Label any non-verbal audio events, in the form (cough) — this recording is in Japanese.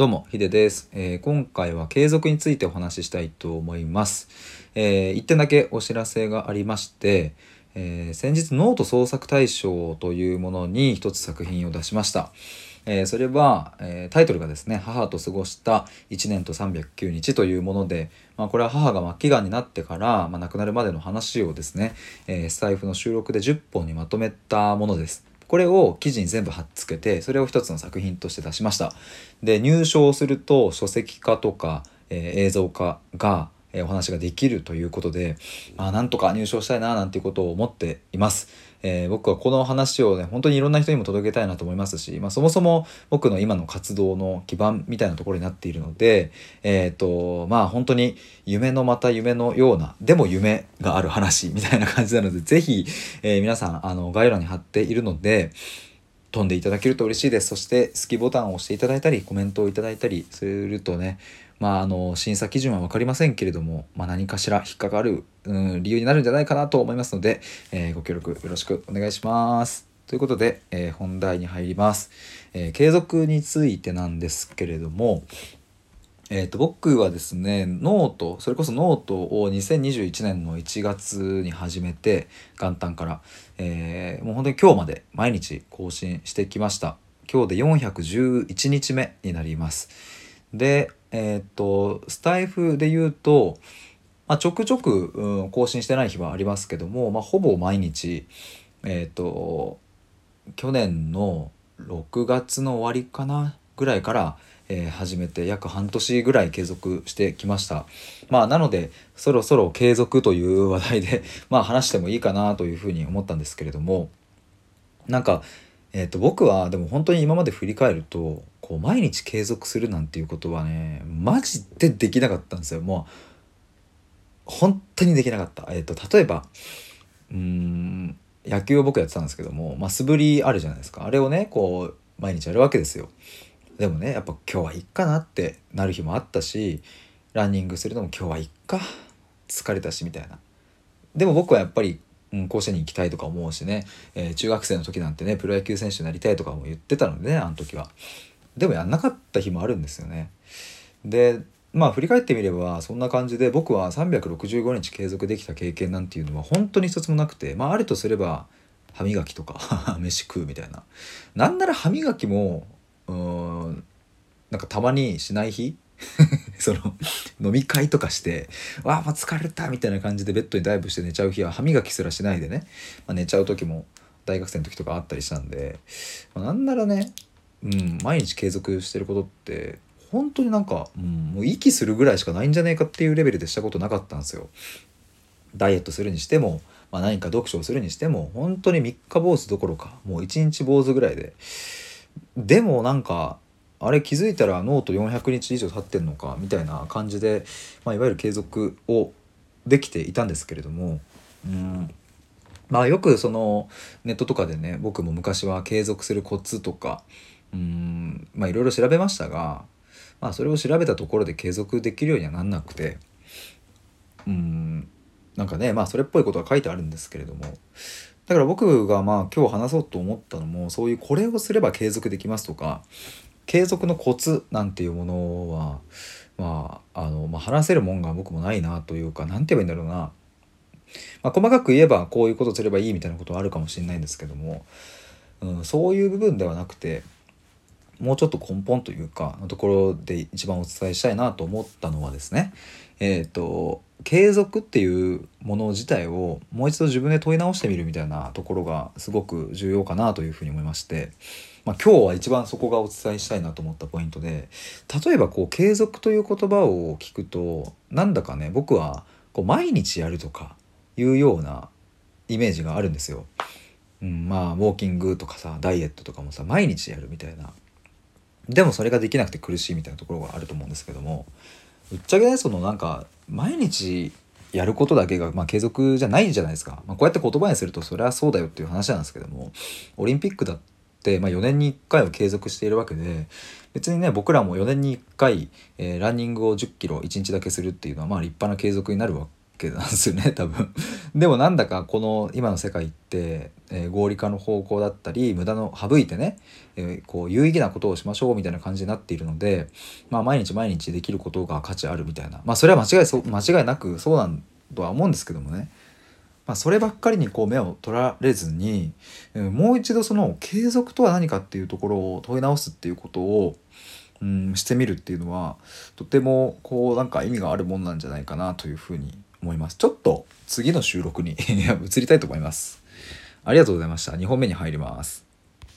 どうも、ヒデです、えー今回は継続についてお話ししたいと思います。えー一点だけお知らせがありまして、えー先日ノート創作大賞というものに一つ作品を出しました。えーそれは、えータイトルがですね「母と過ごした1年と309日」というもので、まあ、これは母が末期がんになってから、まあ、亡くなるまでの話をですね、えースタイフの収録で10本にまとめたものです。これを記事に全部貼っつけてそれを一つの作品として出しました。で入賞すると書籍化とか、えー映像化が、えーお話ができるということで、まあ、なんとか入賞したいななんていうことを思っています。えー僕はこの話をね本当にいろんな人にも届けたいなと思いますし、まあ、そもそも僕の今の活動の基盤みたいなところになっているのでえっ、とまあ本当に夢のまた夢のようなでも夢がある話みたいな感じなのでぜひ、えー皆さんあの概要欄に貼っているので飛んでいただけると嬉しいです。そして好きボタンを押していただいたりコメントをいただいたりするとねまああの審査基準は分かりませんけれども、まあ、何かしら引っかかる、うん、理由になるんじゃないかなと思いますので、えーご協力よろしくお願いします。ということで、えー本題に入ります、えー継続についてなんですけれども、えー、と僕はですねノートそれこそノートを2021年の1月に始めて元旦から、えーもう本当に今日まで毎日更新してきました。今日で411日目になります。でえっ、とスタイフで言うと、まあ、ちょくちょく、うん、更新してない日はありますけども、まあ、ほぼ毎日えっ、と去年の6月の終わりかなぐらいから、えー始めて約半年ぐらい継続してきました。まあなのでそろそろ継続という話題で (laughs) まあ話してもいいかなというふうに思ったんですけれどもなんか、えー、と僕はでも本当に今まで振り返るとこう毎日継続するなんていうことはねマジでできなかったんですよ。もう本当にできなかった、えー、と例えばうん野球を僕やってたんですけども、まあ、素振りあるじゃないですか。あれをねこう毎日やるわけですよ。でもねやっぱ今日はいっかなってなる日もあったしランニングするのも今日はいっか疲れたしみたいな。でも僕はやっぱり、うん、甲子園に行きたいとか思うしね、えー中学生の時なんてねプロ野球選手になりたいとかも言ってたのでねあの時は。でもやんなかった日もあるんですよね。でまあ振り返ってみればそんな感じで僕は365日継続できた経験なんていうのは本当に一つもなくてまああるとすれば歯磨きとか (laughs) 飯食うみたいな。なんなら歯磨きもうんなんかたまにしない日？(laughs) その飲み会とかして「わあもう疲れた」みたいな感じでベッドにダイブして寝ちゃう日は歯磨きすらしないでね、まあ、寝ちゃう時も大学生の時とかあったりしたんで、まあなんならね、うん、毎日継続してることって本当になんか、うん、もう息するぐらいしかないんじゃねえかっていうレベルでしたことなかったんですよ。ダイエットするにしても、まあ、何か読書をするにしても本当に三日坊主どころかもう一日坊主ぐらいででもなんかあれ気づいたらノート400日以上経ってんのかみたいな感じで、まあ、いわゆる継続をできていたんですけれどもうんまあよくそのネットとかでね僕も昔は継続するコツとかうんまあいろいろ調べましたが、まあ、それを調べたところで継続できるようにはなんなくてうんなんかねまあそれっぽいことが書いてあるんですけれどもだから僕がまあ今日話そうと思ったのもそういうこれをすれば継続できますとか継続のコツなんていうものはまああの、まあ、話せるもんが僕もないなというか何て言えばいいんだろうな、まあ、細かく言えばこういうことすればいいみたいなことはあるかもしれないんですけども、うん、そういう部分ではなくてもうちょっと根本というかのところで一番お伝えしたいなと思ったのはですねえっ、と継続っていうもの自体をもう一度自分で問い直してみるみたいなところがすごく重要かなというふうに思いまして、まあ、今日は一番そこがお伝えしたいなと思ったポイントで例えばこう継続という言葉を聞くとなんだかね僕はこう毎日やるとかいうようなイメージがあるんですよ。うん、まあウォーキングとかさダイエットとかもさ毎日やるみたいなでもそれができなくて苦しいみたいなところがあると思うんですけどもぶっちゃけねそのなんか毎日やることだけが、まあ、継続じゃないじゃないですか、まあ、こうやって言葉にするとそれはそうだよっていう話なんですけどもオリンピックだって、まあ、4年に1回は継続しているわけで別にね僕らも4年に1回、えーランニングを1 0キロ1日だけするっていうのはまあ立派な継続になるわけなんですよね (laughs) 多分。でもなんだかこの今の世界って、えー、合理化の方向だったり無駄の省いてね、えー、こう有意義なことをしましょうみたいな感じになっているので、まあ、毎日毎日できることが価値あるみたいなまあそれは間違いそ間違いなくそうなんとは思うんですけどもね。まあ、そればっかりにこう目を取られずにえもう一度その継続とは何かっていうところを問い直すっていうことをうん、してみるっていうのはとてもこうなんか意味があるもんなんじゃないかなというふうに思います。ちょっと次の収録に (laughs) 移りたいと思います。ありがとうございました。2本目に入ります。